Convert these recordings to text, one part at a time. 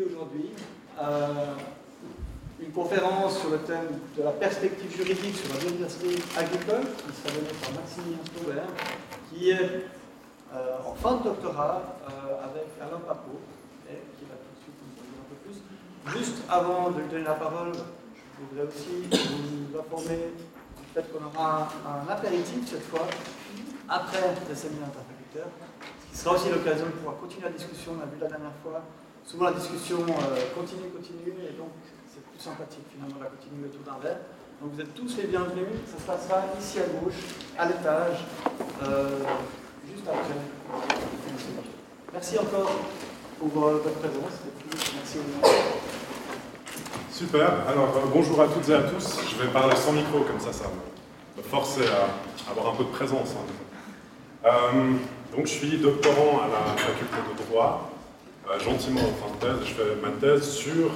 aujourd'hui euh, une conférence sur le thème de la perspective juridique sur la biodiversité agricole, qui sera donnée par Maximilien Staubert, qui est euh, en fin de doctorat euh, avec Alain Papot, et qui va tout de suite nous en dire un peu plus. Juste avant de lui donner la parole, je voudrais aussi vous informer fait qu'on aura un, un apéritif cette fois, après le séminaire interfacultaire, ce qui sera aussi l'occasion de pouvoir continuer la discussion. On a vu la dernière fois, souvent la discussion euh, continue, continue, et donc c'est plus sympathique finalement de la continuer autour d'un verre. Donc vous êtes tous les bienvenus, ça se passera ici à gauche, à l'étage, euh, juste après. Merci encore pour votre présence, merci. Super, alors euh, bonjour à toutes et à tous. Je vais parler sans micro, comme ça, ça me forcer à avoir un peu de présence. hein. Euh, donc, je suis doctorant à la faculté de droit, gentiment en fin de thèse. Je fais ma thèse sur euh,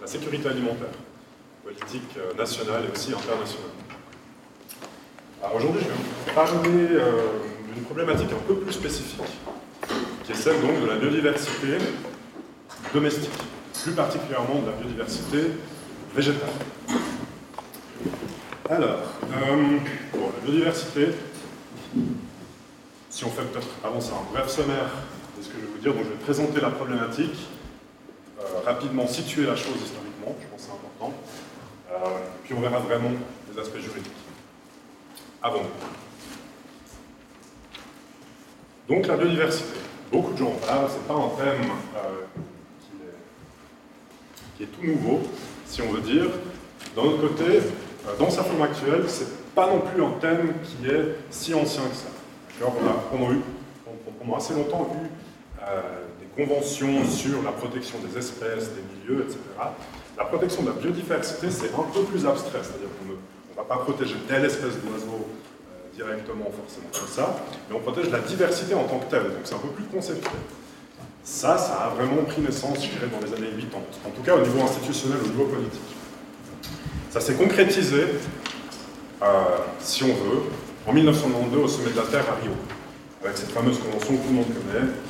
la sécurité alimentaire, politique euh, nationale et aussi internationale. Alors aujourd'hui, je vais vous parler euh, d'une problématique un peu plus spécifique, qui est celle donc de la biodiversité domestique, plus particulièrement de la biodiversité végétale. Alors, euh, la biodiversité, si on fait peut-être avant ça un bref sommaire ce que je vais vous dire, donc je vais présenter la problématique, euh, rapidement situer la chose historiquement, je pense que c'est important, euh, puis on verra vraiment les aspects juridiques. Avant. Donc la biodiversité, beaucoup de gens en parlent, c'est pas un thème euh, qui, est, tout nouveau, si on veut dire. D'un autre côté, dans sa forme actuelle, c'est pas non plus un thème qui est si ancien que ça. On, a, on a eu, assez longtemps eu des conventions sur la protection des espèces, des milieux, etc. La protection de la biodiversité, c'est un peu plus abstrait, c'est-à-dire qu'on ne va pas protéger telle espèce d'oiseau euh, directement, forcément comme ça, mais on protège la diversité en tant que telle, donc c'est un peu plus conceptuel. Ça, ça a vraiment pris naissance, je dirais, dans les années 80, en tout cas au niveau institutionnel, au niveau politique. Ça s'est concrétisé, euh, si on veut, en 1992 au sommet de la Terre à Rio, avec cette fameuse convention que tout le monde connaît, euh,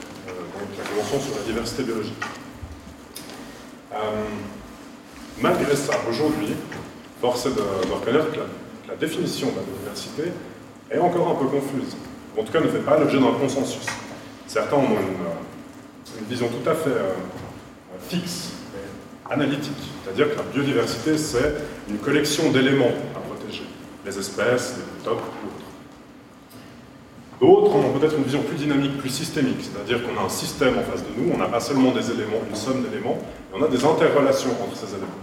sur la diversité biologique. Euh, malgré ça, aujourd'hui, force est de, reconnaître que la, définition de la biodiversité est encore un peu confuse, en tout cas ne fait pas l'objet d'un consensus. Certains ont une, euh, vision tout à fait euh, fixe, analytique, c'est-à-dire que la biodiversité, c'est une collection d'éléments à protéger, les espèces, les biotope ou autres. D'autres ont peut-être une vision plus dynamique, plus systémique, c'est-à-dire qu'on a un système en face de nous, on n'a pas seulement des éléments, une somme d'éléments, mais on a des interrelations entre ces éléments.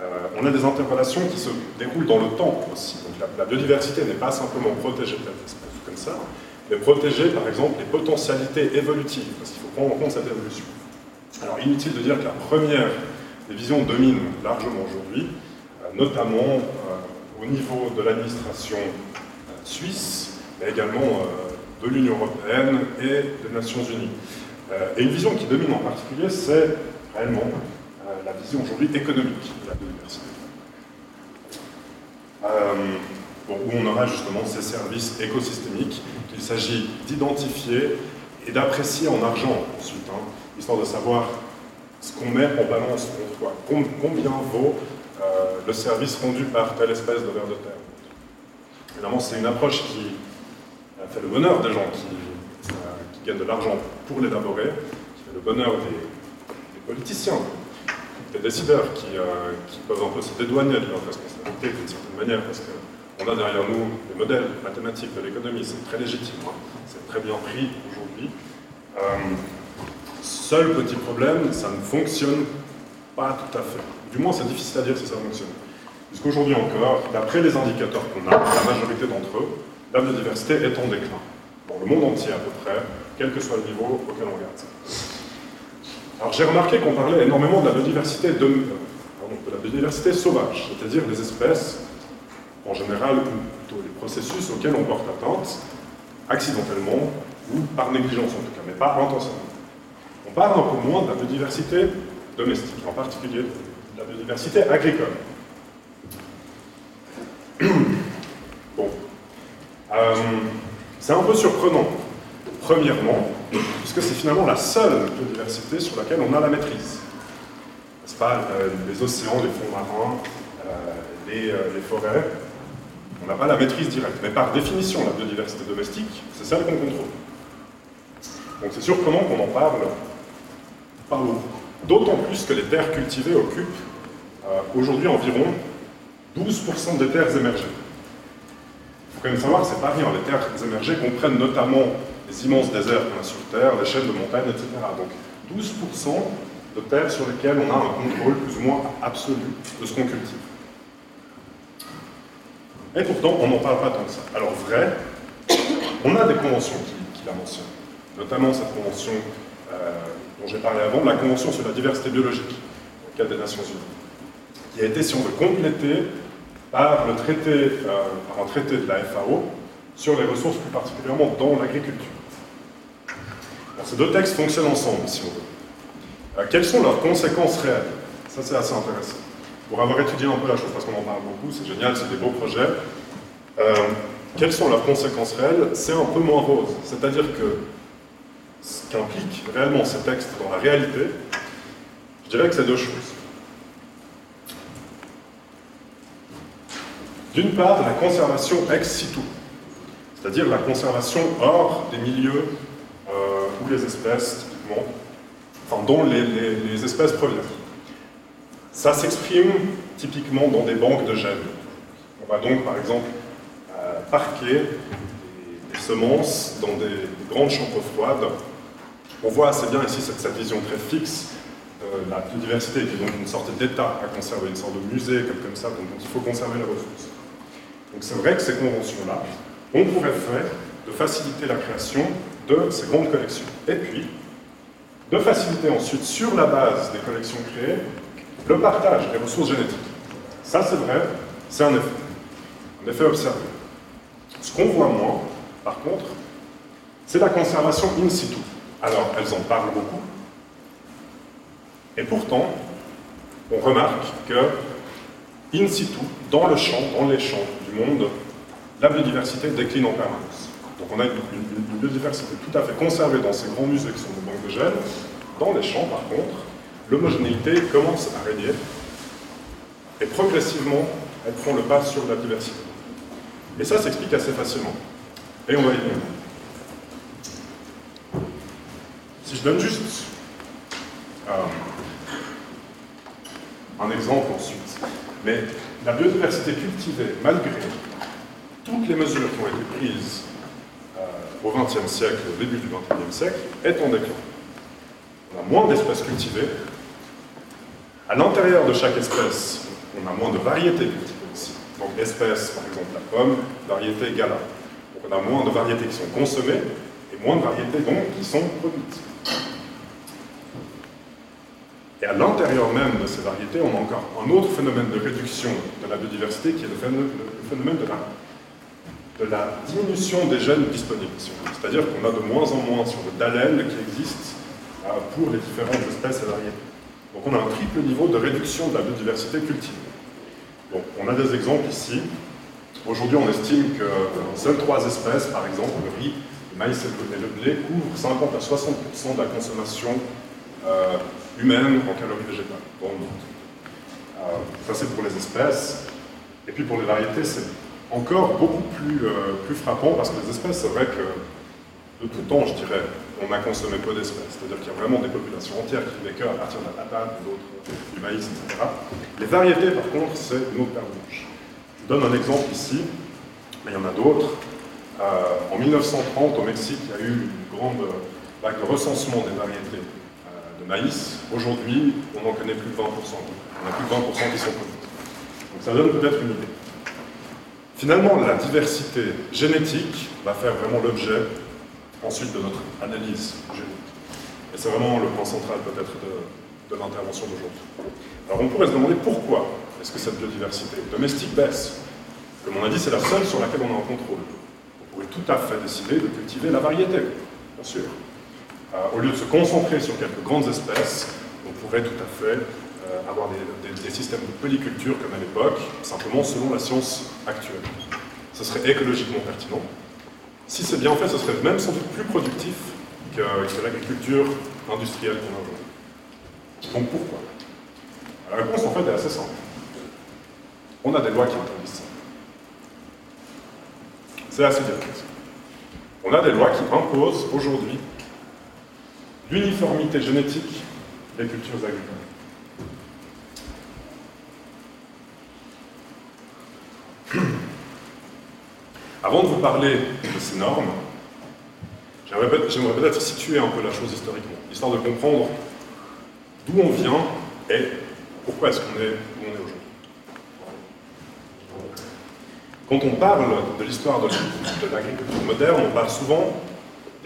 Euh, on a des interrelations qui se déroulent dans le temps aussi. Donc la, biodiversité n'est pas simplement protéger telle espèce comme ça, mais protéger par exemple les potentialités évolutives, parce qu'il faut prendre en compte cette évolution. Alors inutile de dire que la première des visions domine largement aujourd'hui, euh, notamment euh, au niveau de l'administration suisse, mais également euh, de l'Union européenne et des Nations Unies. Euh, et une vision qui domine en particulier, c'est réellement euh, la vision aujourd'hui économique de la biodiversité. Où on aura justement ces services écosystémiques qu'il s'agit d'identifier et d'apprécier en argent ensuite, hein, histoire de savoir ce qu'on met en balance contre quoi, Com- combien vaut le service rendu par telle espèce de ver de terre. Évidemment, c'est une approche qui fait le bonheur des gens qui, gagnent de l'argent pour l'élaborer, qui fait le bonheur des, politiciens, des décideurs qui, euh, qui peuvent un peu se dédouaner de leurs responsabilités d'une certaine manière, parce qu'on a derrière nous les modèles mathématiques de l'économie, c'est très légitime, hein, c'est très bien pris aujourd'hui. Euh, seul petit problème, ça ne fonctionne pas tout à fait. Du moins, c'est difficile à dire si ça fonctionne. Puisqu'aujourd'hui encore, d'après les indicateurs qu'on a, la majorité d'entre eux, la biodiversité est en déclin. Dans le monde entier à peu près, quel que soit le niveau auquel on regarde. Alors j'ai remarqué qu'on parlait énormément de la biodiversité, sauvage, c'est-à-dire des espèces, en général, ou plutôt les processus auxquels on porte atteinte, accidentellement ou par négligence en tout cas, mais pas intentionnellement. On parle un peu moins de la biodiversité domestique, en particulier de la biodiversité agricole. Euh, c'est un peu surprenant. Premièrement, puisque c'est finalement la seule biodiversité sur laquelle on a la maîtrise. N'est-ce pas Les océans, les fonds marins, les, les forêts, on n'a pas la maîtrise directe. Mais par définition, la biodiversité domestique, c'est celle qu'on contrôle. Donc c'est surprenant qu'on en parle par D'autant plus que les terres cultivées occupent euh, aujourd'hui environ 12% des terres émergées. Quand même savoir que c'est pas rien. Les terres émergées comprennent notamment les immenses déserts qu'on a sur Terre, les chaînes de montagnes, etc. Donc 12% de terres sur lesquelles on a un contrôle plus ou moins absolu de ce qu'on cultive. Et pourtant, on n'en parle pas tant que ça. Alors vrai, on a des conventions qui, la mentionnent, notamment cette convention euh, dont j'ai parlé avant, la convention sur la diversité biologique, au cadre des Nations Unies, qui a été, si on veut, complétée par, le traité, euh, par un traité de la FAO sur les ressources, plus particulièrement dans l'agriculture. Ces deux textes fonctionnent ensemble, si on veut. Quelles sont leurs conséquences réelles? Ça, c'est assez intéressant pour avoir étudié un peu la chose, parce qu'on en parle beaucoup, c'est génial, c'est des beaux projets. Euh, quelles sont leurs conséquences réelles? C'est un peu moins rose. C'est-à-dire que ce qu'impliquent réellement ces textes dans la réalité, je dirais que c'est deux choses. D'une part, la conservation ex situ, c'est-à-dire la conservation hors des milieux euh, où les espèces, dont les, espèces proviennent. Ça s'exprime typiquement dans des banques de gènes. On va donc, par exemple, euh, parquer des, semences dans des, grandes chambres froides. On voit assez bien ici cette, vision très fixe de la biodiversité, est donc une sorte d'état à conserver, une sorte de musée, comme, ça, donc, il faut conserver les ressources. Donc c'est vrai que ces conventions-là ont pour effet de faciliter la création de ces grandes collections. Et puis, de faciliter ensuite, sur la base des collections créées, le partage des ressources génétiques. Ça, c'est vrai, c'est un effet. Un effet observé. Ce qu'on voit moins, par contre, c'est la conservation in situ. Alors, elles en parlent beaucoup. Et pourtant, on remarque que, in situ, dans le champ, dans les champs monde, la biodiversité décline en permanence. Donc on a une, biodiversité tout à fait conservée dans ces grands musées qui sont des banques de gènes. Dans les champs, par contre, l'homogénéité commence à régner et progressivement, elle prend le pas sur la diversité. Et ça s'explique assez facilement. Et on va y venir. Si je donne juste euh, un exemple ensuite, mais la biodiversité cultivée, malgré toutes les mesures qui ont été prises euh, au XXe siècle, au début du XXIe siècle, est en déclin. On a moins d'espèces cultivées, à l'intérieur de chaque espèce, on a moins de variétés cultivées aussi. Donc espèce, par exemple la pomme, variété gala. On a moins de variétés qui sont consommées et moins de variétés donc qui sont produites. Et à l'intérieur même de ces variétés, on a encore un autre phénomène de réduction de la biodiversité qui est le phénomène de la, diminution des gènes disponibles. C'est-à-dire qu'on a de moins en moins sur d'allèles qui existent euh, pour les différentes espèces et variétés. Donc on a un triple niveau de réduction de la biodiversité cultivée. Donc on a des exemples ici. Aujourd'hui, on estime que seules trois espèces, par exemple le riz, le maïs et le blé, couvrent 50 à 60% de la consommation euh, humaine en calories végétales monde. Euh, ça, c'est pour les espèces. Et puis pour les variétés, c'est encore beaucoup plus, euh, plus frappant parce que les espèces, c'est vrai que de tout temps, je dirais, on a consommé peu d'espèces. C'est-à-dire qu'il y a vraiment des populations entières qui vivaient qu'à partir de la patate, d'autres du maïs, etc. Les variétés, par contre, c'est une autre paire Je donne un exemple ici, mais il y en a d'autres. Euh, en 1930, au Mexique, il y a eu une grande vague de recensement des variétés euh, de maïs. Aujourd'hui, on n'en connaît plus de 20%. On a plus de 20% qui sont produites. Donc ça donne peut-être une idée. Finalement, la diversité génétique va faire vraiment l'objet ensuite de notre analyse génétique. Et c'est vraiment le point central peut-être de, l'intervention d'aujourd'hui. Alors on pourrait se demander pourquoi est-ce que cette biodiversité domestique baisse? Comme on a dit, c'est la seule sur laquelle on a un contrôle. On pourrait tout à fait décider de cultiver la variété, bien sûr. Euh, au lieu de se concentrer sur quelques grandes espèces, on pourrait tout à fait euh, avoir des, systèmes de polyculture comme à l'époque, simplement selon la science actuelle. Ce serait écologiquement pertinent, si c'est bien fait, ce serait même sans doute plus productif que, que l'agriculture industrielle qu'on a aujourd'hui. Donc pourquoi? La réponse en fait est assez simple. On a des lois qui interdisent ça. C'est assez direct. On a des lois qui imposent aujourd'hui l'uniformité génétique des cultures agricoles. Avant de vous parler de ces normes, j'aimerais peut-être situer un peu la chose historiquement, histoire de comprendre d'où on vient et pourquoi est-ce qu'on est où on est aujourd'hui. Quand on parle de l'histoire de l'agriculture moderne, on parle souvent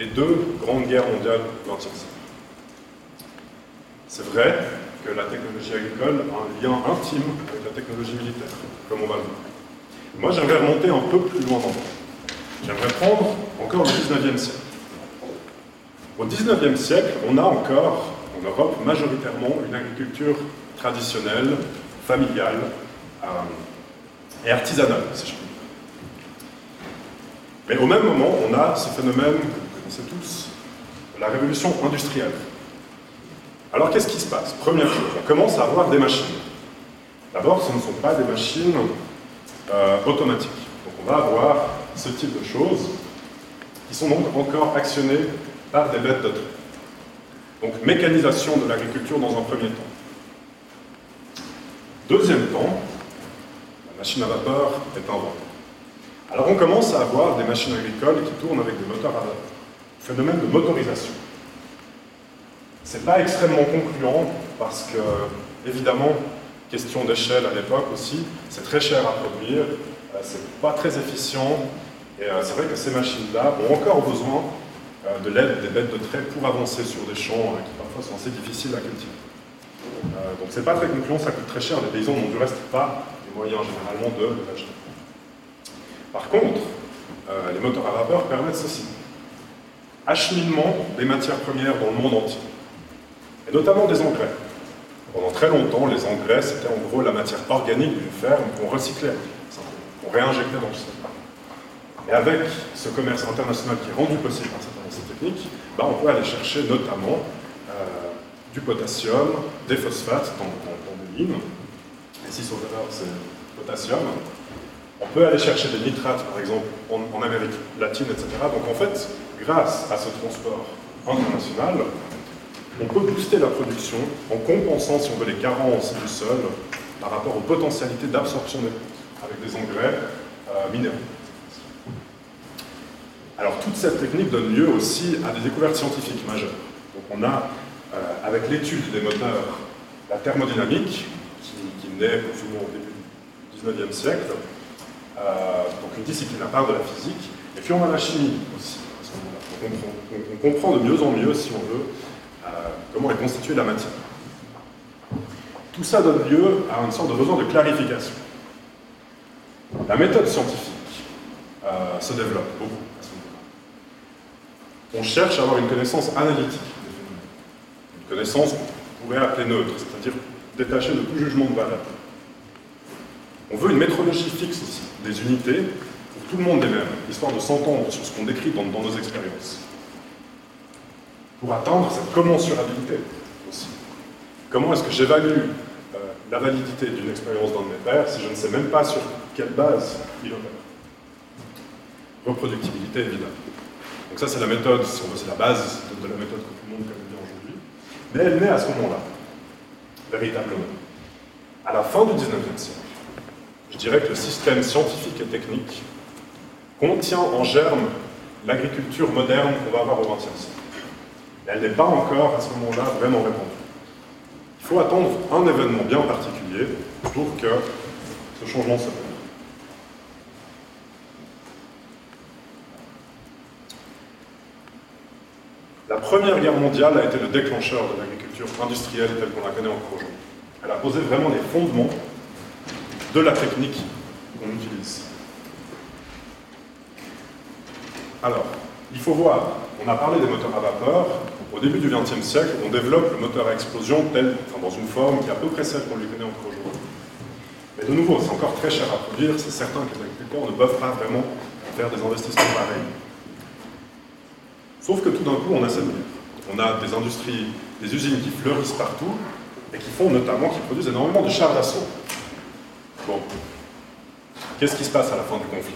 des deux grandes guerres mondiales du. C'est vrai que la technologie agricole a un lien intime avec la technologie militaire, comme on va le voir. Moi, j'aimerais remonter un peu plus loin dans le temps. J'aimerais prendre encore le 19e siècle. Au 19e siècle, on a encore, en Europe, majoritairement une agriculture traditionnelle, familiale euh, et artisanale, si je puis dire. Mais au même moment, on a ce phénomène vous connaissez tous, la révolution industrielle. Alors qu'est-ce qui se passe? Première chose, on commence à avoir des machines. D'abord, ce ne sont pas des machines euh, automatiques. Donc on va avoir ce type de choses qui sont donc encore actionnées par des bêtes de. Donc mécanisation de l'agriculture dans un premier temps. Deuxième temps, la machine à vapeur est inventée. Alors on commence à avoir des machines agricoles qui tournent avec des moteurs à vapeur. Phénomène de motorisation. C'est pas extrêmement concluant parce que, évidemment, question d'échelle à l'époque aussi, c'est très cher à produire, euh, c'est pas très efficient, et euh, c'est vrai que ces machines-là ont encore besoin euh, de l'aide des bêtes de trait pour avancer sur des champs qui parfois sont assez difficiles à cultiver. donc c'est pas très concluant, ça coûte très cher, les paysans n'ont du reste pas les moyens généralement de l'acheter. Par contre, les moteurs à vapeur permettent ceci. Acheminement des matières premières dans le monde entier et notamment des engrais. Pendant très longtemps, les engrais, c'était en gros la matière organique d'une ferme qu'on recyclait, qu'on réinjectait dans le sol. Et avec ce commerce international qui est rendu possible par cette avancée technique, bah, on peut aller chercher notamment euh, du potassium, des phosphates dans, des mines. Ici sur valeur, c'est potassium. On peut aller chercher des nitrates, par exemple, en Amérique latine, etc. Donc en fait, grâce à ce transport international, on peut booster la production en compensant, si on veut, les carences du sol par rapport aux potentialités d'absorption des avec des engrais euh, minéraux. Alors toute cette technique donne lieu aussi à des découvertes scientifiques majeures. Donc on a, euh, avec l'étude des moteurs, la thermodynamique, qui, naît ou moins au début du 19e siècle, euh, donc une discipline à part de la physique, et puis on a la chimie aussi, on, comprend de mieux en mieux, si on veut, comment est constituée la matière. Tout ça donne lieu à une sorte de besoin de clarification. La méthode scientifique euh, se développe beaucoup à ce moment-là. On cherche à avoir une connaissance analytique une connaissance qu'on pourrait appeler neutre, c'est-à-dire détachée de tout jugement de valeur. On veut une métrologie fixe des unités tout le monde des mêmes, histoire de s'entendre sur ce qu'on décrit dans nos expériences pour atteindre cette commensurabilité aussi. Comment est-ce que j'évalue euh, la validité d'une expérience d'un de mes pairs si je ne sais même pas sur quelle base il opère? Reproductibilité, évidemment. Donc ça, c'est la méthode, c'est la base de, la méthode que tout le monde connaît bien aujourd'hui. Mais elle naît à ce moment-là, véritablement. À la fin du 19e siècle, je dirais que le système scientifique et technique contient en germe l'agriculture moderne qu'on va avoir au XXe siècle elle n'est pas encore à ce moment-là vraiment répandue. Il faut attendre un événement bien particulier pour que ce changement se fasse. La Première Guerre mondiale a été le déclencheur de l'agriculture industrielle telle qu'on la connaît encore aujourd'hui. Elle a posé vraiment les fondements de la technique qu'on utilise. Alors, il faut voir, on a parlé des moteurs à vapeur, au début du XXe siècle, on développe le moteur à explosion tel, dans une forme qui est à peu près celle qu'on lui connaît encore aujourd'hui. Mais de nouveau, c'est encore très cher à produire, c'est certain que les agriculteurs ne peuvent pas vraiment faire des investissements pareils. Sauf que tout d'un coup, on a cette guerre. On a des industries, des usines qui fleurissent partout, et qui font notamment, qui produisent énormément de chars d'assaut. Bon. Qu'est-ce qui se passe à la fin du conflit?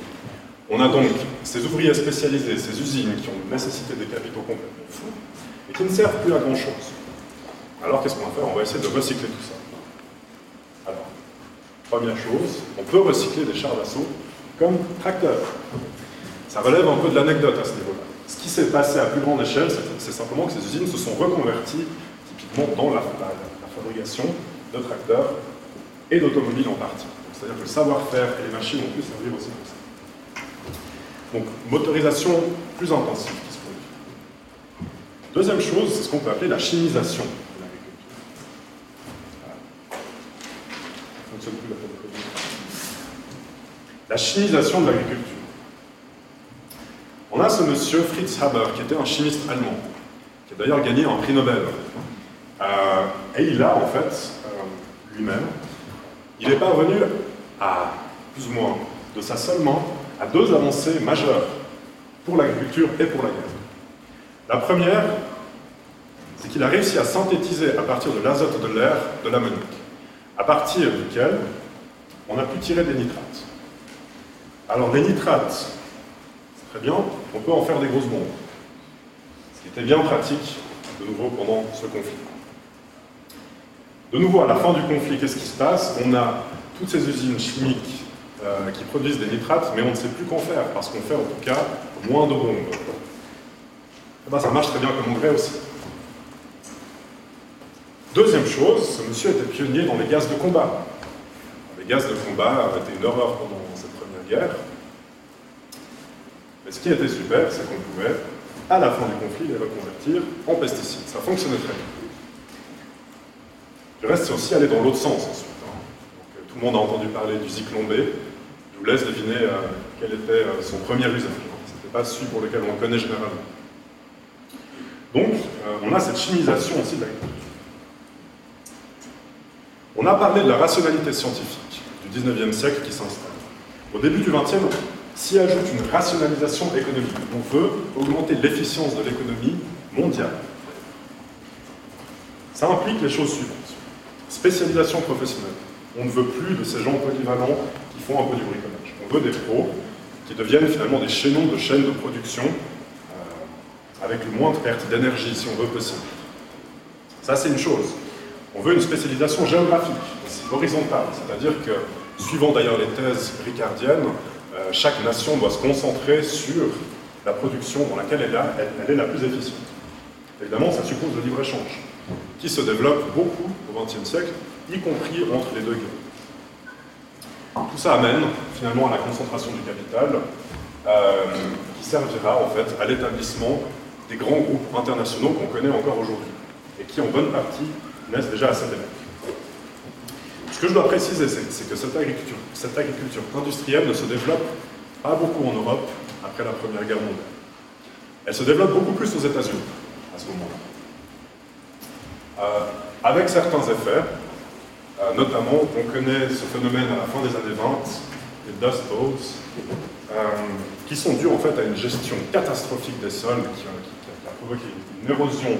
On a donc ces ouvriers spécialisés, ces usines qui ont nécessité des capitaux complètement fous, et qui ne servent plus à grand-chose. Alors qu'est-ce qu'on va faire? On va essayer de recycler tout ça. Alors, première chose, on peut recycler des chars d'assaut comme tracteurs. Ça relève un peu de l'anecdote à ce niveau-là. Ce qui s'est passé à plus grande échelle, c'est simplement que ces usines se sont reconverties typiquement dans la, fabrication de tracteurs et d'automobiles en partie. C'est-à-dire que le savoir-faire et les machines ont pu servir aussi pour ça. Donc, motorisation plus intensive qui se produit. Deuxième chose, c'est ce qu'on peut appeler la chimisation de l'agriculture. La chimisation de l'agriculture. On a ce monsieur Fritz Haber, qui était un chimiste allemand, qui a d'ailleurs gagné un prix Nobel. Euh, et il a, en fait, euh, lui-même, il est parvenu à, plus ou moins, de ça seulement, à deux avancées majeures pour l'agriculture et pour la guerre. La première, c'est qu'il a réussi à synthétiser à partir de l'azote de l'air de l'ammoniac, à partir duquel on a pu tirer des nitrates. Alors les nitrates, Très bien, on peut en faire des grosses bombes. Ce qui était bien pratique, de nouveau, pendant ce conflit. De nouveau, à la fin du conflit, qu'est-ce qui se passe? On a toutes ces usines chimiques euh, qui produisent des nitrates, mais on ne sait plus qu'en faire, parce qu'on fait en tout cas moins de bombes. Eh ben, ça marche très bien comme engrais aussi. Deuxième chose, ce monsieur était pionnier dans les gaz de combat. Les gaz de combat été une horreur pendant cette première guerre. Mais ce qui était super, c'est qu'on pouvait, à la fin du conflit, les reconvertir en pesticides. Ça fonctionnait très bien. Le reste, c'est aussi aller dans l'autre sens ensuite. Hein. Euh, tout le monde a entendu parler du zyklon B. Je vous laisse deviner euh, quel était euh, son premier usage. Ce n'était pas celui pour lequel on le connaît généralement. Donc, on a cette chimisation aussi de l'agriculture. On a parlé de la rationalité scientifique du 19e siècle qui s'installe. Au début du 20e, s'y ajoute une rationalisation économique. On veut augmenter l'efficience de l'économie mondiale. Ça implique les choses suivantes. Spécialisation professionnelle. On ne veut plus de ces gens polyvalents qui font un peu du bricolage. On veut des pros qui deviennent finalement des chaînons de chaînes de production euh, avec le moins de perte d'énergie, si on veut possible. Ça, c'est une chose. On veut une spécialisation géographique, horizontale, c'est-à-dire que, suivant d'ailleurs les thèses ricardiennes, euh, chaque nation doit se concentrer sur la production dans laquelle elle, elle, est la plus efficiente. Évidemment, ça suppose le libre-échange, qui se développe beaucoup au XXe siècle, y compris entre les deux guerres. Tout ça amène finalement à la concentration du capital, euh, qui servira en fait à l'établissement des grands groupes internationaux qu'on connaît encore aujourd'hui, et qui en bonne partie naissent déjà à cette époque. Ce que je dois préciser, c'est que cette agriculture, industrielle ne se développe pas beaucoup en Europe après la Première Guerre mondiale. Elle se développe beaucoup plus aux États-Unis à ce moment-là. Euh, avec certains effets, euh, notamment, on connaît ce phénomène à la fin des années 20, les Dust Bowls, euh, qui sont dus en fait à une gestion catastrophique des sols qui, a, provoqué une érosion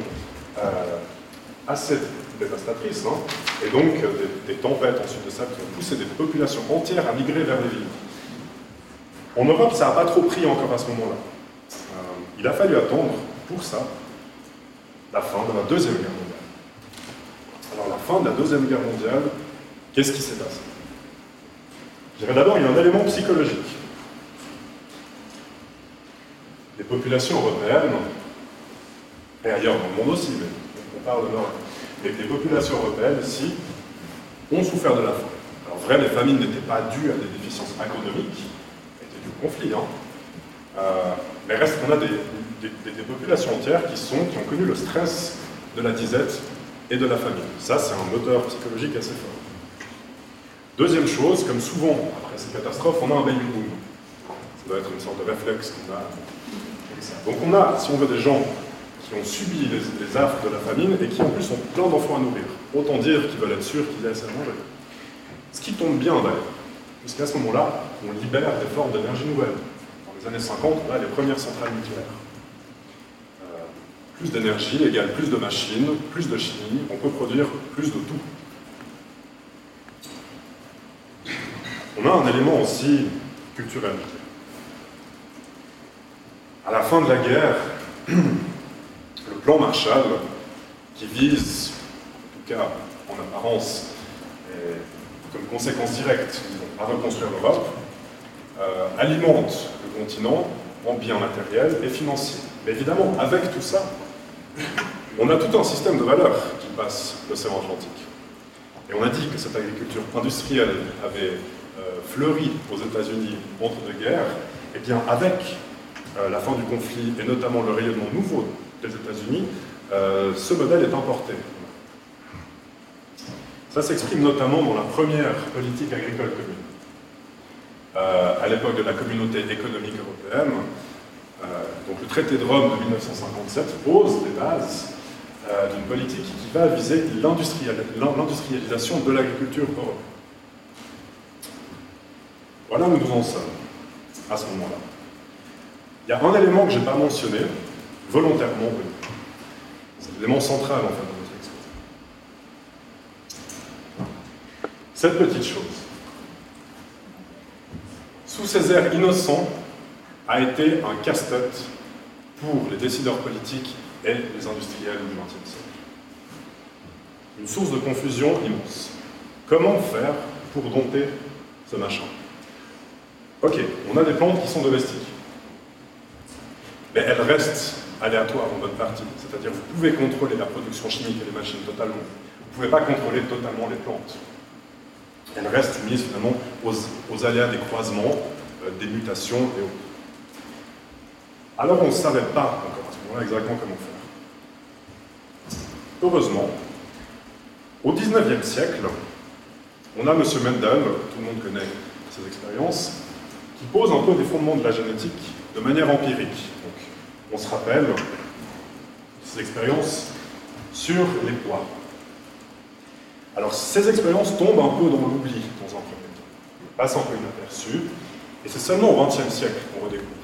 assez dévastatrice, hein. et donc euh, des, tempêtes ensuite de ça qui ont poussé des populations entières à migrer vers les villes. En Europe, ça n'a pas trop pris encore à ce moment-là. Euh, il a fallu attendre pour ça la fin de la Deuxième Guerre mondiale. Alors la fin de la Deuxième Guerre mondiale, qu'est-ce qui s'est passé? Je dirais d'abord, il y a un élément psychologique. Les populations européennes, et ailleurs dans le monde aussi, mais on parle de l'Europe, et les populations européennes, ici, ont souffert de la faim. Alors, vrai, les famines n'étaient pas dues à des déficiences économiques, étaient dues au conflit, hein. Euh, mais reste qu'on a des, populations entières qui, sont, qui ont connu le stress de la disette et de la famine. Ça, c'est un moteur psychologique assez fort. Deuxième chose, comme souvent après ces catastrophes, on a un baby boom. Ça doit être une sorte de réflexe qu'on a. Donc on a, si on veut, des gens qui ont subi les, affres de la famine et qui en plus ont plein d'enfants à nourrir. Autant dire qu'ils veulent être sûrs qu'ils aient assez à manger. Ce qui tombe bien d'ailleurs, puisqu'à ce moment-là, on libère des formes d'énergie nouvelles. Dans les années 50, on a les premières centrales nucléaires. Plus d'énergie égale plus de machines, plus de chimie, on peut produire plus de tout. On a un élément aussi culturel. À la fin de la guerre, le plan Marshall, qui vise, en tout cas en apparence, comme conséquence directe, à reconstruire l'Europe, euh, alimente le continent en biens matériels et financiers. Mais évidemment, avec tout ça, on a tout un système de valeurs qui passe l'océan Atlantique. Et on a dit que cette agriculture industrielle avait euh, fleuri aux États-Unis entre deux guerres. Et bien, avec euh, la fin du conflit et notamment le rayonnement nouveau des États-Unis, euh, ce modèle est importé. Ça s'exprime notamment dans la première politique agricole commune. à l'époque de la communauté économique européenne, donc le traité de Rome de 1957 pose les bases d'une politique qui va viser l'industrialisation de l'agriculture européenne. Voilà où nous en sommes à ce moment-là. Il y a un élément que je n'ai pas mentionné, volontairement, c'est l'élément central en fait de notre exposé. Cette petite chose, sous ces airs innocents, a été un casse-tête pour les décideurs politiques et les industriels du XXe siècle. Une source de confusion immense. Comment faire pour dompter ce machin? Ok, on a des plantes qui sont domestiques. Mais elles restent aléatoires en bonne partie. C'est-à-dire que vous pouvez contrôler la production chimique et les machines totalement. Vous ne pouvez pas contrôler totalement les plantes. Elles restent mises finalement aux, aléas des croisements, euh, des mutations et autres. Alors on ne savait pas encore à ce moment-là exactement comment faire. Heureusement, au XIXe siècle, on a M. Mendel, tout le monde connaît ses expériences, qui pose un peu des fondements de la génétique de manière empirique. on se rappelle ces expériences sur les poids. Alors, ces expériences tombent un peu dans l'oubli dans un premier temps, passent un peu inaperçues, et c'est seulement au XXe siècle qu'on redécouvre.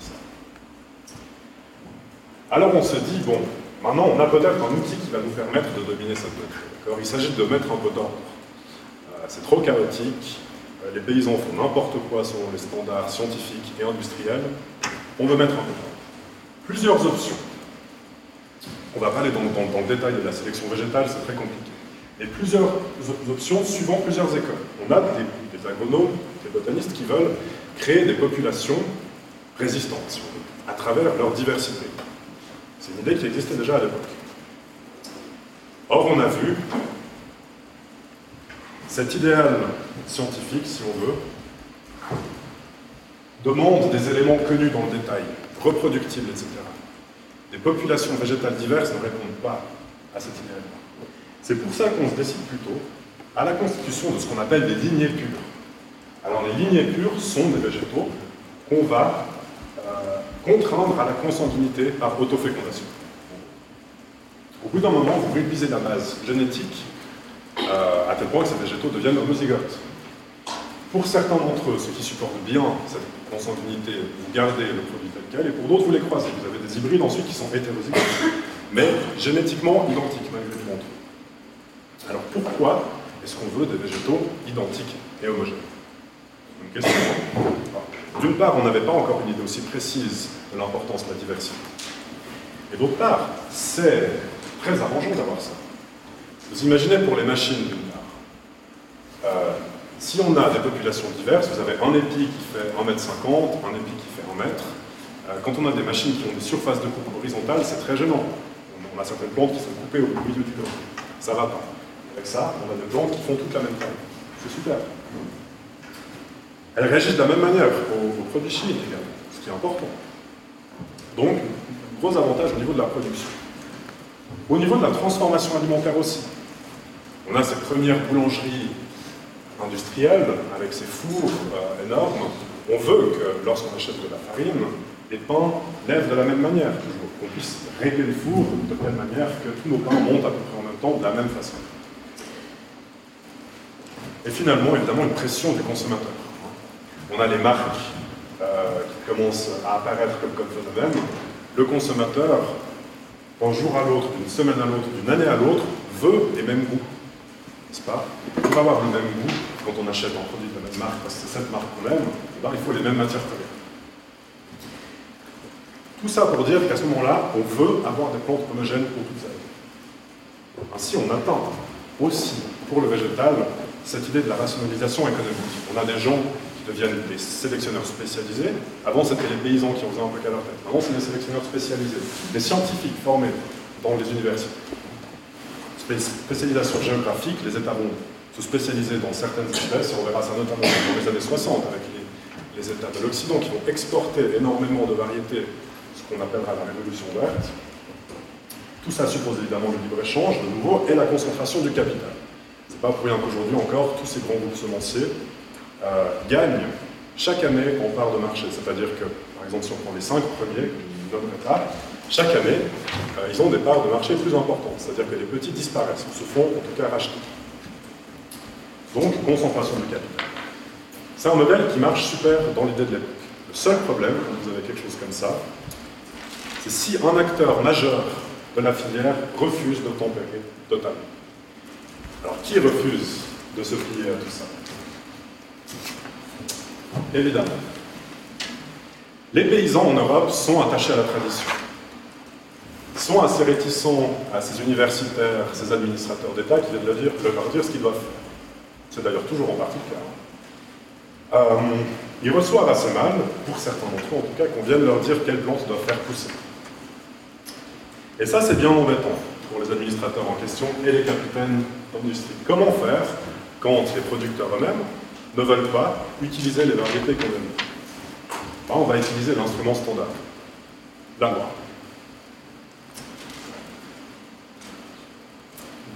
Alors on se dit, bon, maintenant on a peut-être un outil qui va nous permettre de dominer cette bête. Il s'agit de mettre un peu d'ordre. Euh, c'est trop chaotique, euh, les paysans font n'importe quoi selon les standards scientifiques et industriels, on veut mettre un peu Plusieurs options. On ne va pas aller dans, le détail de la sélection végétale, c'est très compliqué. Mais plusieurs options suivant plusieurs écoles. On a des, agronomes, des botanistes qui veulent créer des populations résistantes, à travers leur diversité. C'est une idée qui existait déjà à l'époque. Or, on a vu cet idéal scientifique, si on veut, demande des éléments connus dans le détail, reproductibles, etc. Des populations végétales diverses ne répondent pas à cet idéal-là. C'est pour ça qu'on se décide plutôt à la constitution de ce qu'on appelle des lignées pures. Alors les lignées pures sont des végétaux qu'on va contraindre à la consanguinité par autofécondation. Au bout d'un moment, vous réduisez la base génétique euh, à tel point que ces végétaux deviennent homozygotes. Pour certains d'entre eux, ceux qui supportent bien cette consanguinité, vous gardez le produit tel quel, et pour d'autres, vous les croisez. Vous avez des hybrides ensuite qui sont hétérozygotes, mais génétiquement identiques malgré tout. Alors pourquoi est-ce qu'on veut des végétaux identiques et homogènes? Une question. D'une part, on n'avait pas encore une idée aussi précise de l'importance de la diversité. Et d'autre part, c'est très arrangeant d'avoir ça. Vous imaginez pour les machines, d'une part, euh, si on a des populations diverses, vous avez un épi qui fait 1,50 m, un épi qui fait 1 m. Euh, quand on a des machines qui ont des surfaces de coupe horizontales, c'est très gênant. On a certaines plantes qui sont coupées au milieu du dos. Ça va pas. Avec ça, on a des plantes qui font toute la même taille. C'est super. Elles réagissent de la même manière aux, produits chimiques également, ce qui est important. Donc, gros avantage au niveau de la production. Au niveau de la transformation alimentaire aussi. On a cette première boulangerie industrielle avec ses fours euh, énormes. On veut que lorsqu'on achète de la farine, les pains lèvent de la même manière, toujours. Qu'on puisse régler le four de telle manière que tous nos pains montent à peu près en même temps de la même façon. Et finalement, évidemment, une pression des consommateurs. On a les marques euh, qui commencent à apparaître comme, comme phénomène. Le consommateur d'un jour à l'autre, d'une semaine à l'autre, d'une année à l'autre, veut les mêmes goûts. N'est-ce pas? Pour avoir le même goût, quand on achète un produit de la même marque, parce que c'est cette marque qu'on aime, eh ben, il faut les mêmes matières premières. Tout ça pour dire qu'à ce moment-là, on veut avoir des plantes homogènes pour toute sa vie. Ainsi, on atteint aussi, pour le végétal, cette idée de la rationalisation économique. On a des gens deviennent des sélectionneurs spécialisés. Avant, c'était les paysans qui en faisaient un peu qu'à leur tête. Avant, c'est des sélectionneurs spécialisés. Des scientifiques formés dans les universités. Spécialisation géographique, les États vont se spécialiser dans certaines espèces, et on verra ça notamment dans les années 60 avec les, les États de l'Occident qui vont exporter énormément de variétés, ce qu'on appellera la révolution verte. Tout ça suppose évidemment le libre-échange, de nouveau, et la concentration du capital. C'est pas pour rien qu'aujourd'hui encore, tous ces grands groupes semenciers euh, gagnent chaque année en part de marché. C'est-à-dire que, par exemple, si on prend les cinq premiers, chaque année, euh, ils ont des parts de marché plus importantes. C'est-à-dire que les petits disparaissent, ou se font en tout cas racheter. Donc, concentration du capital. C'est un modèle qui marche super dans l'idée de l'époque. Le seul problème, quand vous avez quelque chose comme ça, c'est si un acteur majeur de la filière refuse de tempérer totalement. Alors, qui refuse de se plier à tout ça? Évidemment. Les paysans en Europe sont attachés à la tradition. Ils sont assez réticents à ces universitaires, ces administrateurs d'État qui viennent leur dire, ce qu'ils doivent faire. C'est d'ailleurs toujours en partie le cas. Euh, ils reçoivent assez mal, pour certains d'entre eux en tout cas, qu'on vienne leur dire quelles plantes doivent faire pousser. Et ça, c'est bien embêtant pour les administrateurs en question et les capitaines d'industrie. Comment faire quand les producteurs eux-mêmes ne veulent pas utiliser les variétés qu'on aime ben, On va utiliser l'instrument standard, la loi.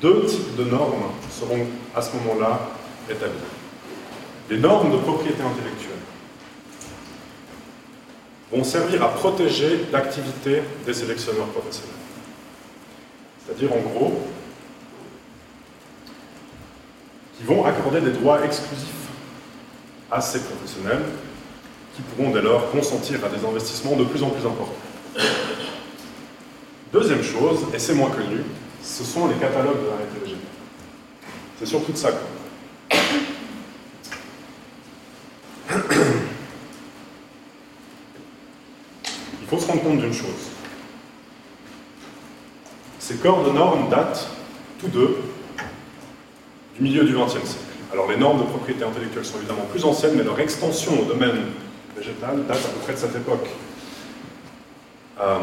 Deux types de normes seront à ce moment-là établies. Les normes de propriété intellectuelle vont servir à protéger l'activité des sélectionneurs professionnels. C'est-à-dire, en gros, qui vont accorder des droits exclusifs à ces professionnels qui pourront dès lors consentir à des investissements de plus en plus importants. Deuxième chose, et c'est moins connu, ce sont les catalogues de variétés végétales. C'est surtout de ça qu'on Il faut se rendre compte d'une chose. Ces corps de normes datent, tous deux, du milieu du XXe siècle. Alors les normes de propriété intellectuelle sont évidemment plus anciennes, mais leur extension au domaine végétal date à peu près de cette époque. Euh,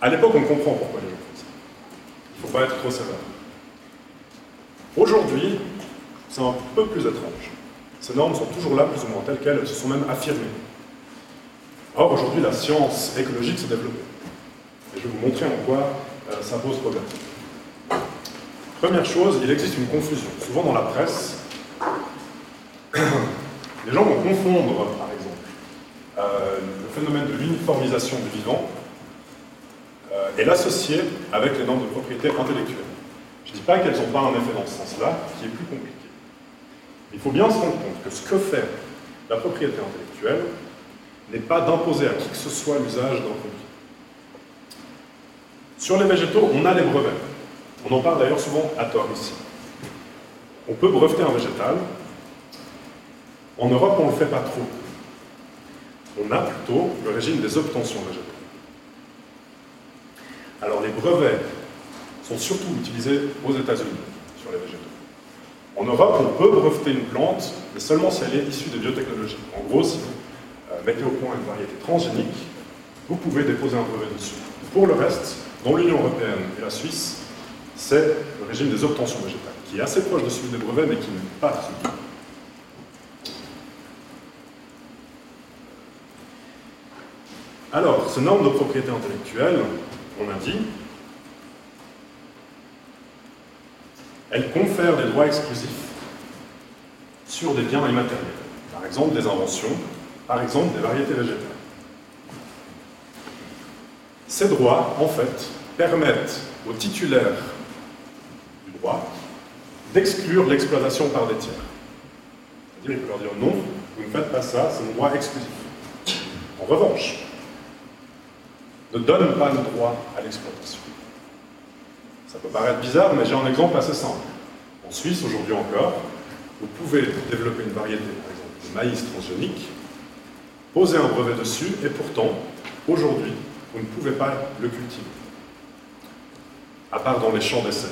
à l'époque, on comprend pourquoi les gens font ça. Il ne faut pas être trop sévère. Aujourd'hui, c'est un peu plus étrange. Ces normes sont toujours là, plus ou moins telles quelles, elles se sont même affirmées. Or, aujourd'hui, la science écologique s'est développée. Et je vais vous montrer en quoi euh, ça pose problème. Première chose, il existe une confusion. Souvent dans la presse, les gens vont confondre, par exemple, euh, le phénomène de l'uniformisation du vivant euh, et l'associer avec les normes de propriété intellectuelle. Je ne dis pas qu'elles n'ont pas un effet dans ce sens-là, qui est plus compliqué. Il faut bien se rendre compte que ce que fait la propriété intellectuelle n'est pas d'imposer à qui que ce soit l'usage d'un produit. Sur les végétaux, on a des brevets. On en parle d'ailleurs souvent à tort ici. On peut breveter un végétal. En Europe, on ne le fait pas trop. On a plutôt le régime des obtentions végétales. Alors les brevets sont surtout utilisés aux États-Unis sur les végétaux. En Europe, on peut breveter une plante, mais seulement si elle est issue de biotechnologie. En gros, si vous euh, mettez au point une variété transgénique, vous pouvez déposer un brevet dessus. Pour le reste, dans l'Union européenne et la Suisse, c'est le régime des obtentions végétales, qui est assez proche de celui des brevets, mais qui n'est pas celui Alors, ce norme de propriété intellectuelle, on a dit, elle confère des droits exclusifs sur des biens immatériels, par exemple des inventions, par exemple des variétés végétales. Ces droits, en fait, permettent aux titulaires droit d'exclure l'exploitation par des tiers. C'est-à-dire, il peut leur dire non, vous ne faites pas ça, c'est mon droit exclusif. En revanche, ne donne pas le droit à l'exploitation. Ça peut paraître bizarre, mais j'ai un exemple assez simple. En Suisse, aujourd'hui encore, vous pouvez développer une variété, par exemple, de maïs transgénique, poser un brevet dessus, et pourtant, aujourd'hui, vous ne pouvez pas le cultiver, à part dans les champs d'essai.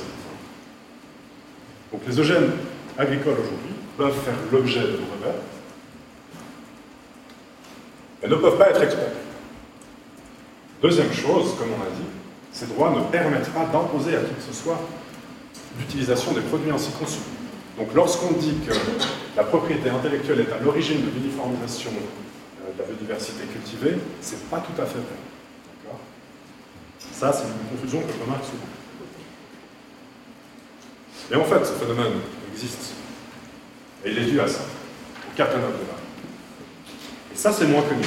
Donc les eugènes agricoles aujourd'hui peuvent faire l'objet de brevets, mais ne peuvent pas être exploités. Deuxième chose, comme on a dit, ces droits ne permettent pas d'imposer à qui que ce soit l'utilisation des produits ainsi conçus. Donc lorsqu'on dit que la propriété intellectuelle est à l'origine de l'uniformisation euh, de la biodiversité cultivée, c'est pas tout à fait vrai. Ça, c'est une confusion que je remarque souvent. Et en fait, ce phénomène existe. Et il est dû à ça, au catalogue de l'art. Et ça, c'est moins connu.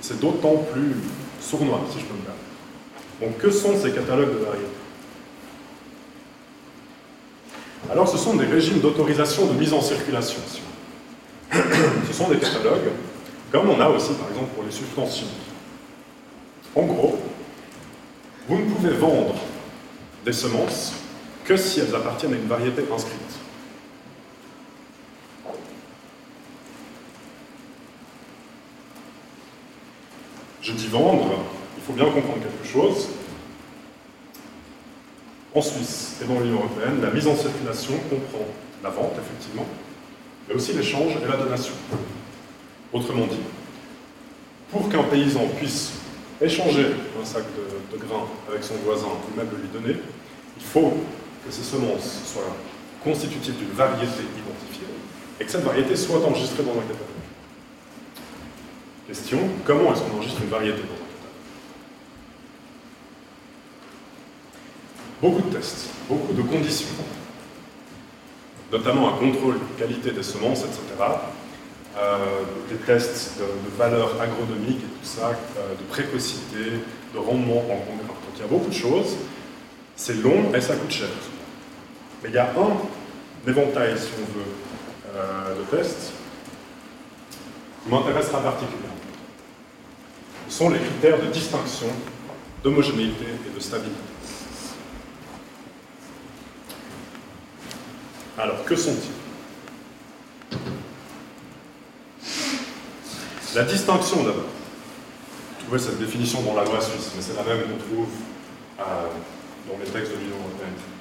C'est d'autant plus sournois, si je peux me permettre. Donc, que sont ces catalogues de variétés? Alors, ce sont des régimes d'autorisation de mise en circulation. ce sont des catalogues, comme on a aussi, par exemple, pour les substances. En gros, vous ne pouvez vendre des semences que si elles appartiennent à une variété inscrite. Je dis vendre, il faut bien comprendre quelque chose. En Suisse et dans l'Union européenne, la mise en circulation comprend la vente, effectivement, mais aussi l'échange et la donation. Autrement dit, pour qu'un paysan puisse échanger un sac de, de grains avec son voisin ou même le lui donner, il faut que ces semences soient constitutives d'une variété identifiée et que cette variété soit enregistrée dans un catalogue. Question, comment est-ce qu'on enregistre une variété dans un catalogue? Beaucoup de tests, beaucoup de conditions, notamment un contrôle qualité des semences, etc., euh, des tests de, valeur agronomique et tout ça, euh, de précocité, de rendement en concret. Donc il y a beaucoup de choses, c'est long et ça coûte cher. Mais il y a un éventail, si on veut, euh, de tests qui m'intéressera particulièrement. Ce sont les critères de distinction, d'homogénéité et de stabilité. Alors, que sont-ils? La distinction d'abord. Vous trouvez cette définition dans la loi suisse, mais c'est la même qu'on trouve euh, dans les textes de l'Union européenne.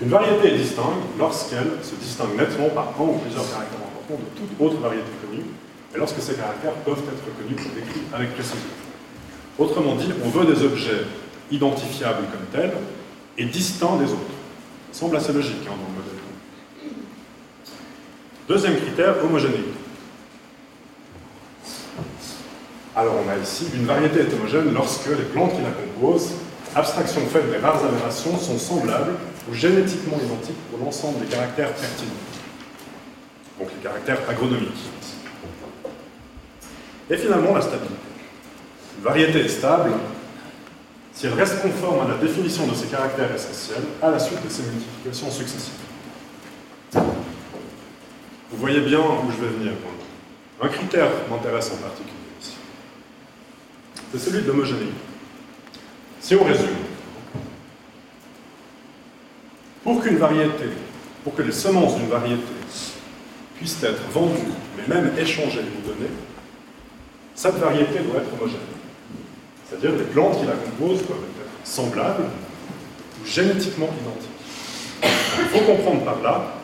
Une variété est distincte lorsqu'elle se distingue nettement par un ou plusieurs caractères importants de toute autre variété connue, et lorsque ces caractères peuvent être connus et décrits avec précision. Autrement dit, on veut des objets identifiables comme tels et distincts des autres. Ça semble assez logique hein, dans le modèle. Deuxième critère, homogénéité. Alors on a ici une variété est homogène lorsque les plantes qui la composent, abstraction faite des rares aberrations, sont semblables ou génétiquement identiques pour l'ensemble des caractères pertinents. Donc les caractères agronomiques. Et finalement, la stabilité. Une variété est stable si elle reste conforme à la définition de ses caractères essentiels à la suite de ses multiplications successives. Vous voyez bien où je vais venir. Un critère m'intéresse en particulier ici. C'est celui de l'homogénéité. Si on résume, pour que les semences d'une variété puissent être vendues, mais même échangées ou données, cette variété doit être homogène. C'est-à-dire les plantes qui la composent doivent être semblables ou génétiquement identiques. Il faut comprendre par là,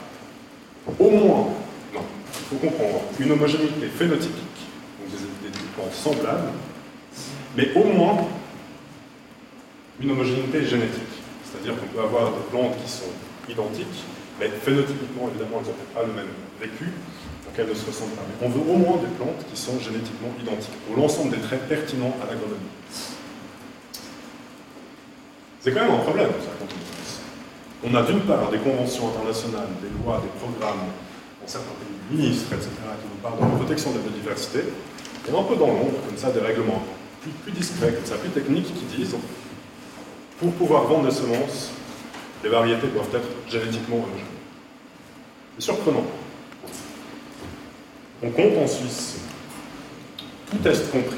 au moins, non, il faut comprendre une homogénéité phénotypique, donc des plantes semblables, mais au moins une homogénéité génétique. C'est-à-dire qu'on peut avoir des plantes qui sont identiques, mais phénotypiquement, évidemment, elles n'ont pas le même vécu, donc elles ne se ressemblent pas. Mais on veut au moins des plantes qui sont génétiquement identiques, pour l'ensemble des traits pertinents à l'agronomie. C'est quand même un problème, ça, quand on On a d'une part des conventions internationales, des lois, des programmes, dans certains pays, ministres, etc., qui nous parlent de protection de la biodiversité, et un peu dans l'ombre, comme ça, des règlements plus, plus discrets, comme ça, plus techniques, qui disent pour pouvoir vendre des semences, les variétés doivent être génétiquement homogènes. C'est surprenant. On compte en Suisse, tout test compris,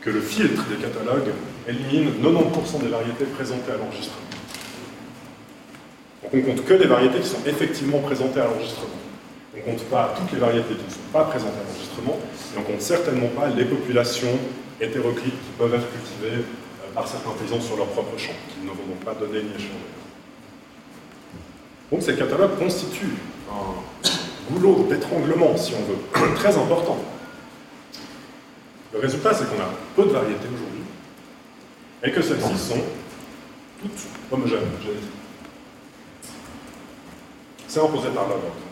que le filtre des catalogues élimine 90% des variétés présentées à l'enregistrement. Donc on compte que les variétés qui sont effectivement présentées à l'enregistrement. On ne compte pas toutes les variétés qui ne sont pas présentées à l'enregistrement, et on ne compte certainement pas les populations hétéroclites qui peuvent être cultivées par certains paysans sur leur propre champ, qui ne vont donc pas donner ni échanger. Donc ces catalogues constituent un goulot d'étranglement, si on veut, très important. Le résultat, c'est qu'on a peu de variétés aujourd'hui, et que celles-ci sont toutes homogènes. C'est imposé par la loi.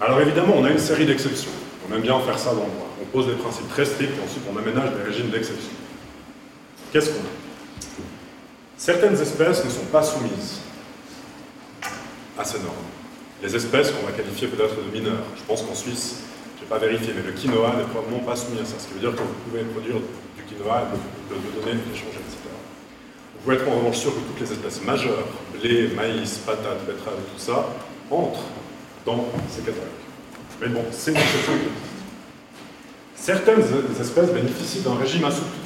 Alors évidemment, on a une série d'exceptions. On aime bien faire ça dans le droit. On pose des principes très stricts et ensuite on aménage des régimes d'exception. Qu'est-ce qu'on a? Certaines espèces ne sont pas soumises à ces normes. Les espèces qu'on va qualifier peut-être de mineures. Je pense qu'en Suisse, je n'ai pas vérifié, mais le quinoa n'est probablement pas soumis à ça. Ce qui veut dire que vous pouvez produire du quinoa, le, le donner, l'échanger, etc. Vous pouvez être en revanche sûr que toutes les espèces majeures, blé, maïs, patates, betteraves, tout ça, entrent dans ces catalogues. Mais bon, c'est une exception. Certaines espèces bénéficient d'un régime assoupli.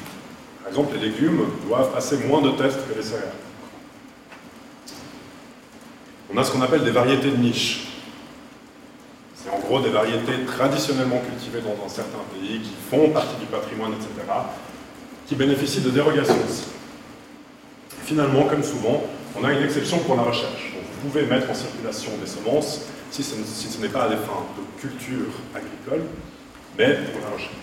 Par exemple, les légumes doivent passer moins de tests que les céréales. On a ce qu'on appelle des variétés de niche. C'est en gros des variétés traditionnellement cultivées dans un certain pays, qui font partie du patrimoine, etc., qui bénéficient de dérogations aussi. Finalement, comme souvent, on a une exception pour la recherche. Vous pouvez mettre en circulation des semences si ce, n'est pas à des fins de culture agricole, mais pour la recherche.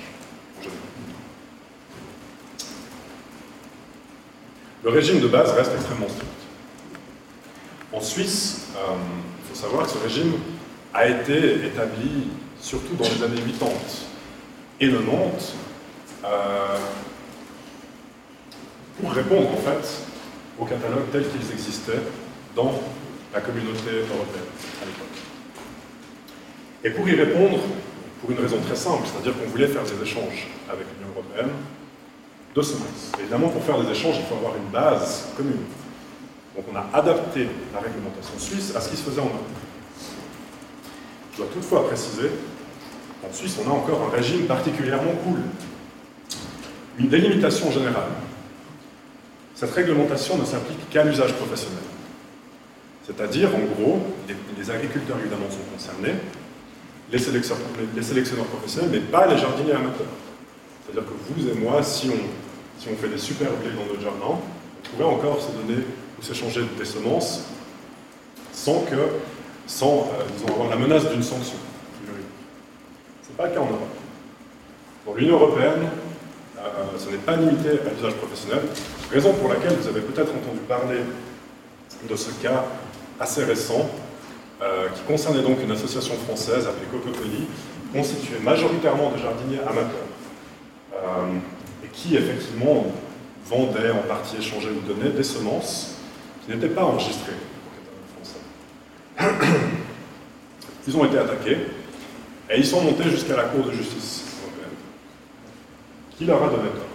Le régime de base reste extrêmement strict. En Suisse, euh, il faut savoir que ce régime a été établi surtout dans les années 80 et 90 euh, pour répondre en fait aux catalogues tels qu'ils existaient dans la communauté européenne à l'époque. Et pour y répondre, pour une raison très simple, c'est-à-dire qu'on voulait faire des échanges avec l'Union européenne de semences. Évidemment, pour faire des échanges, il faut avoir une base commune. Donc on a adapté la réglementation suisse à ce qui se faisait en Europe. Je dois toutefois préciser qu'en Suisse, on a encore un régime particulièrement cool. Une délimitation générale. Cette réglementation ne s'applique qu'à l'usage professionnel. C'est-à-dire, en gros, les agriculteurs évidemment sont concernés, les sélectionneurs, professionnels, mais pas les jardiniers amateurs. C'est-à-dire que vous et moi, si on, si on fait des super blés dans notre jardin, on pourrait encore se donner ou s'échanger des semences sans que, sans euh, avoir la menace d'une sanction. Ce n'est pas le cas en Europe. Pour l'Union européenne, euh, ce n'est pas limité à l'usage professionnel, raison pour laquelle vous avez peut-être entendu parler de ce cas assez récent euh, qui concernait donc une association française appelée Cocopoli, constituée majoritairement de jardiniers amateurs, euh, et qui effectivement vendait, en partie échangeait ou donnait des semences qui n'étaient pas enregistrées français. Ils ont été attaqués, et ils sont montés jusqu'à la Cour de justice européenne, qui leur a donné tort,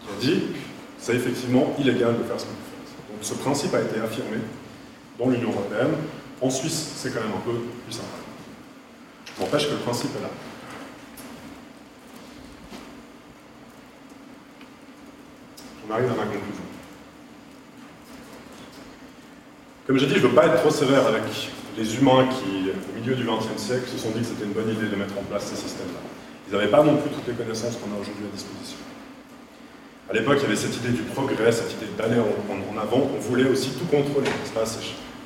qui a dit c'est effectivement illégal de faire ce que vous faites. Donc ce principe a été affirmé dans l'Union européenne, en Suisse, c'est quand même un peu plus simple. N'empêche que le principe est là. On arrive à ma conclusion. Comme j'ai dit, je ne veux pas être trop sévère avec les humains qui, au milieu du XXe siècle, se sont dit que c'était une bonne idée de mettre en place ces systèmes-là. Ils n'avaient pas non plus toutes les connaissances qu'on a aujourd'hui à disposition. À l'époque, il y avait cette idée du progrès, cette idée d'aller en, avant. On voulait aussi tout contrôler.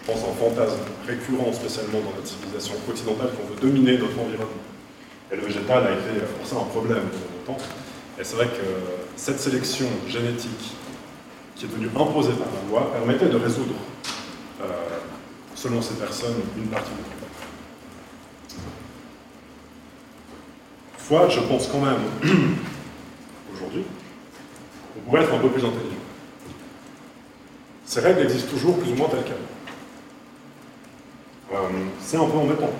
Je pense un fantasme récurrent, spécialement dans notre civilisation occidentale, qu'on veut dominer notre environnement. Et le végétal a été pour ça un problème pendant longtemps. Et c'est vrai que cette sélection génétique qui est devenue imposée par la loi permettait de résoudre, euh, selon ces personnes, une partie du problème. Toutefois, je pense quand même, aujourd'hui, qu'on pourrait être un peu plus intelligent. Ces règles existent toujours plus ou moins telles quelles. Euh, c'est un peu embêtant.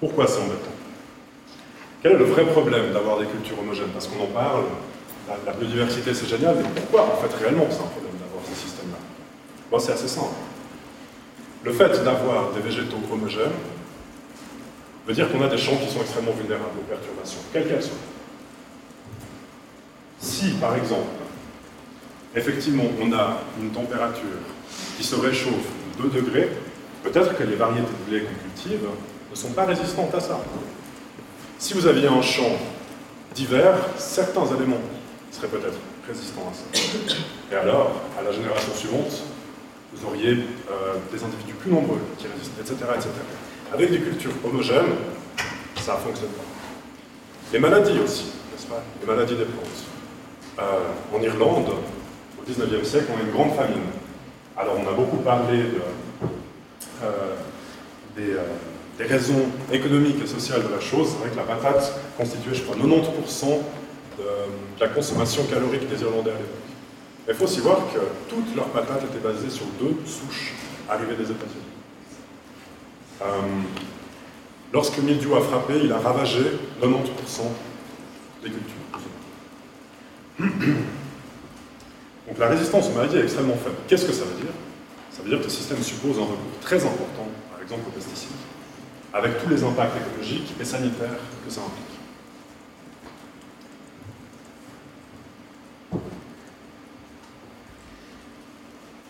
Pourquoi c'est embêtant? Quel est le vrai problème d'avoir des cultures homogènes? Parce qu'on en parle, la, biodiversité c'est génial, mais pourquoi en fait réellement c'est un problème d'avoir ces Moi, c'est assez simple. Le fait d'avoir des végétaux homogènes veut dire qu'on a des champs qui sont extrêmement vulnérables aux perturbations, quelles qu'elles soient. Si, par exemple, effectivement, on a une température qui se réchauffe de 2 degrés, peut-être que les variétés de blé qu'on cultive ne sont pas résistantes à ça. Si vous aviez un champ d'hiver, certains éléments seraient peut-être résistants à ça. Et alors, à la génération suivante, vous auriez euh, des individus plus nombreux qui résistent, etc., etc. Avec des cultures homogènes, ça ne fonctionne pas. Les maladies aussi, n'est-ce pas? Les maladies des plantes. Euh, en Irlande, au XIXe siècle, on a une grande famine. Alors on a beaucoup parlé euh, des, des, raisons économiques et sociales de la chose. C'est vrai que la patate constituait, je crois, 90% de, la consommation calorique des Irlandais à l'époque. Il faut aussi voir que toutes leurs patates étaient basées sur deux souches arrivées des États-Unis. Euh, lorsque Mildiou a frappé, il a ravagé 90% des cultures. Donc la résistance aux maladies est extrêmement faible. Qu'est-ce que ça veut dire? Ça veut dire que le système suppose un recours très important, par exemple aux pesticides, avec tous les impacts écologiques et sanitaires que ça implique.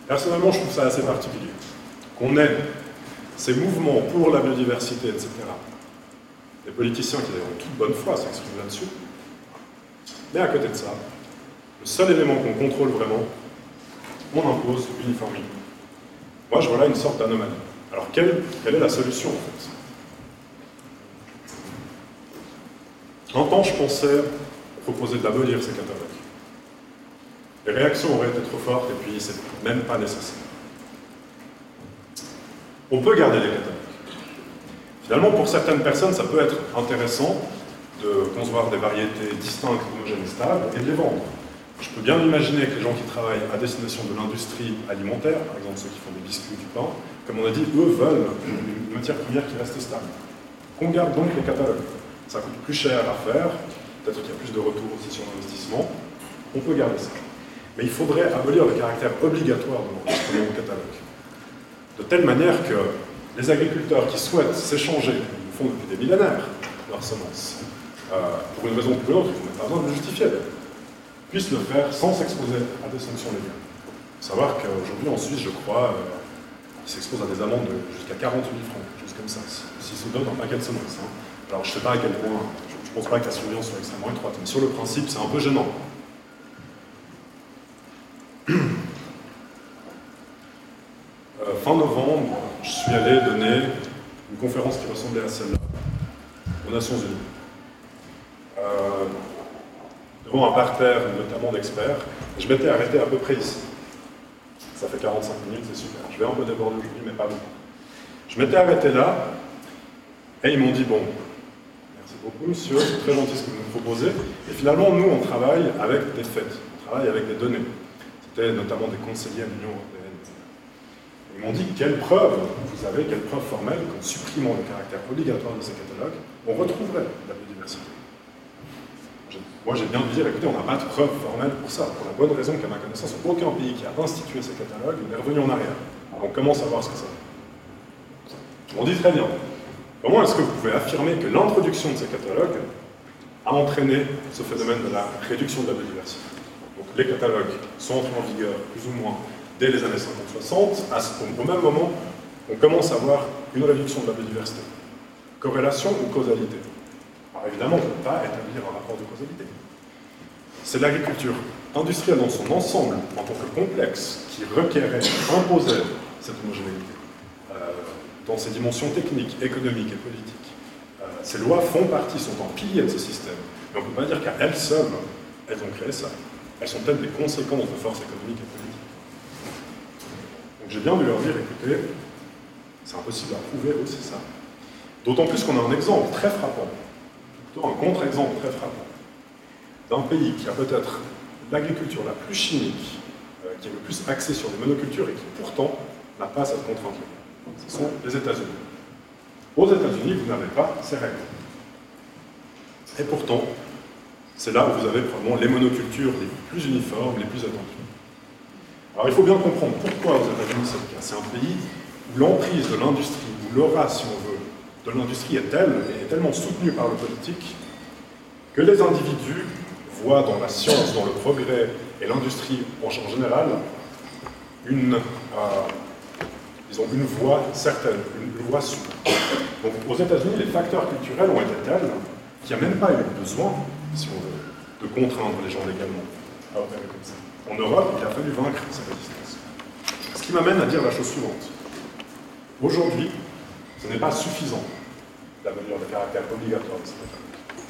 Personnellement, je trouve ça assez particulier. Qu'on ait ces mouvements pour la biodiversité, etc. Des politiciens qui, ont toute bonne foi, s'expriment là-dessus. Mais à côté de ça, le seul élément qu'on contrôle vraiment, on impose l'uniformité. Moi, je vois là une sorte d'anomalie. Alors, quelle, est la solution, en fait? Un temps, je pensais proposer de l'abolir ces catalogues. Les réactions auraient été trop fortes et puis c'est même pas nécessaire. On peut garder les catalogues. Finalement, pour certaines personnes, ça peut être intéressant de concevoir des variétés distinctes, homogènes et stables et de les vendre. Je peux bien imaginer que les gens qui travaillent à destination de l'industrie alimentaire, par exemple ceux qui font des biscuits, du pain, comme on a dit, eux veulent une matière première qui reste stable. Qu'on garde donc les catalogues. Ça coûte plus cher à faire, peut-être qu'il y a plus de retours aussi sur l'investissement. On peut garder ça. Mais il faudrait abolir le caractère obligatoire de l'enregistrement au catalogue. De telle manière que les agriculteurs qui souhaitent s'échanger, ils le font depuis des millénaires, leurs semences, euh, pour une raison ou pour une autre, ils n'ont pas besoin de justifier, puissent le faire sans s'exposer à des sanctions légales. Savoir qu'aujourd'hui en Suisse, je crois, euh, ils s'exposent à des amendes de jusqu'à 40 000 francs, chose comme ça, s'ils se donnent un paquet de semences. Hein. Alors je ne sais pas à quel point, je ne pense pas que la surveillance soit extrêmement étroite, mais sur le principe, c'est un peu gênant. Euh, fin novembre, je suis allé donner une conférence qui ressemblait à celle-là aux Nations Unies. Euh, devant un parterre, notamment d'experts, je m'étais arrêté à peu près ici. Ça fait 45 minutes, c'est super. Je vais un peu déborder aujourd'hui, mais pas beaucoup. Je m'étais arrêté là, et ils m'ont dit, bon, merci beaucoup monsieur, c'est très gentil ce que vous nous proposez. Et finalement, nous, on travaille avec des faits, on travaille avec des données. C'était notamment des conseillers à l'Union européenne. Ils m'ont dit quelle preuve vous avez, quelle preuve formelle qu'en supprimant le caractère obligatoire de ces catalogues, on retrouverait la biodiversité. Moi, j'ai bien dire, écoutez, on n'a pas de preuve formelle pour ça, pour la bonne raison qu'à ma connaissance, aucun pays qui a institué ces catalogues n'est revenu en arrière. On commence à voir ce que ça veut. On dit très bien. Comment est-ce que vous pouvez affirmer que l'introduction de ces catalogues a entraîné ce phénomène de la réduction de la biodiversité? Donc les catalogues sont entrés en vigueur plus ou moins dès les années 50-60, au même moment, on commence à voir une réduction de la biodiversité. Corrélation ou causalité? Évidemment, on ne peut pas établir un rapport de causalité. C'est l'agriculture industrielle dans son ensemble, en tant que complexe, qui requérait, imposait cette homogénéité, euh, dans ses dimensions techniques, économiques et politiques. Euh, ces lois font partie, sont en pilier de ce système. Mais on ne peut pas dire qu'à elles seules, elles ont créé ça. Elles sont peut-être des conséquences de forces économiques et politiques. Donc j'ai bien dû leur dire, écoutez, c'est impossible à prouver, c'est ça. D'autant plus qu'on a un exemple très frappant, un contre-exemple très frappant, d'un pays qui a peut-être l'agriculture la plus chimique, euh, qui est le plus axée sur les monocultures et qui pourtant n'a pas cette contrainte-là. Ce sont les États-Unis. Aux États-Unis, vous n'avez pas ces règles. Et pourtant, c'est là où vous avez probablement les monocultures les plus uniformes, les plus attendues. Alors il faut bien comprendre pourquoi aux États-Unis c'est le cas. C'est un pays où l'emprise de l'industrie, où l'aura, si on veut, de l'industrie est telle, et est tellement soutenue par le politique, que les individus voient dans la science, dans le progrès et l'industrie en général, une, euh, ont une voie certaine, une voie sûre. Donc aux États-Unis, les facteurs culturels ont été tels qu'il n'y a même pas eu besoin, si on veut, de contraindre les gens légalement à opérer comme ça. En Europe, il a fallu vaincre cette résistance. Ce qui m'amène à dire la chose suivante. Aujourd'hui, ce n'est pas suffisant d'avenir de caractère obligatoire de cette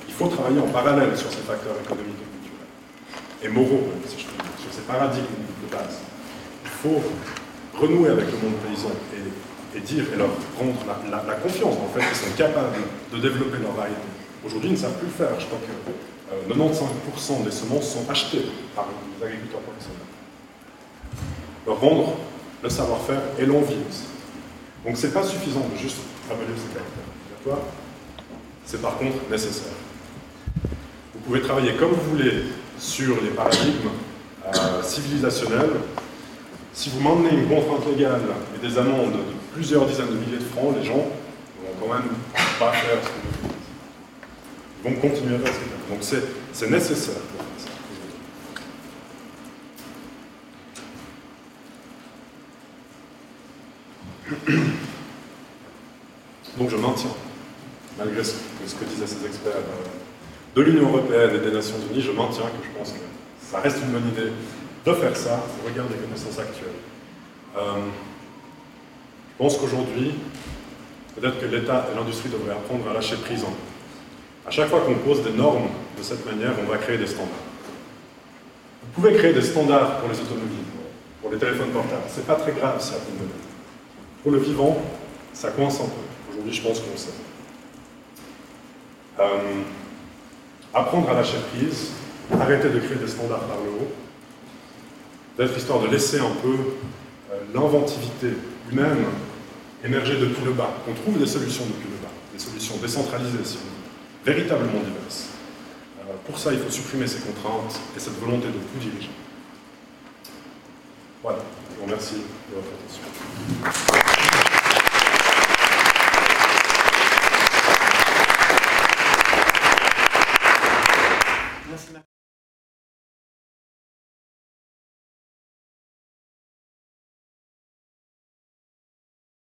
Il faut travailler en parallèle sur ces facteurs économiques et culturels, et moraux, si je puis dire, sur ces paradigmes de base. Il faut renouer avec le monde paysan et, dire et leur rendre la, confiance en fait qu'ils sont capables de développer leur variété. Aujourd'hui, ils ne savent plus le faire. Je crois que 95% euh, des semences sont achetées par les agriculteurs professionnels. Leur rendre le savoir-faire et l'envie aussi. Donc c'est pas suffisant de juste travailler ces caractères c'est par contre nécessaire. Vous pouvez travailler comme vous voulez sur les paradigmes euh, civilisationnels. Si vous m'emmenez une contrainte légale et des amendes de plusieurs dizaines de milliers de francs, les gens vont quand même pas faire ce que vous dites. Ils vont continuer à faire ce qu'ils Donc c'est nécessaire pour faire ça. Donc je maintiens, malgré ce, que disaient ces experts euh, de l'Union Européenne et des Nations Unies, je maintiens que je pense que ça reste une bonne idée de faire ça au regard des connaissances actuelles. Euh, je pense qu'aujourd'hui, peut-être que l'État et l'industrie devraient apprendre à lâcher prise À chaque fois qu'on pose des normes de cette manière, on va créer des standards. Vous pouvez créer des standards pour les automobiles, pour les téléphones portables. C'est pas très grave si à Pour le vivant, ça coince un peu. Aujourd'hui, je pense qu'on sait. Euh, apprendre à lâcher prise, arrêter de créer des standards par le haut, d'être histoire de laisser un peu euh, l'inventivité humaine émerger de tout le bas, qu'on trouve des solutions depuis le bas, des solutions décentralisées, si on veut, véritablement diverses. Euh, pour ça, il faut supprimer ces contraintes et cette volonté de tout diriger. Voilà, je vous remercie de votre attention.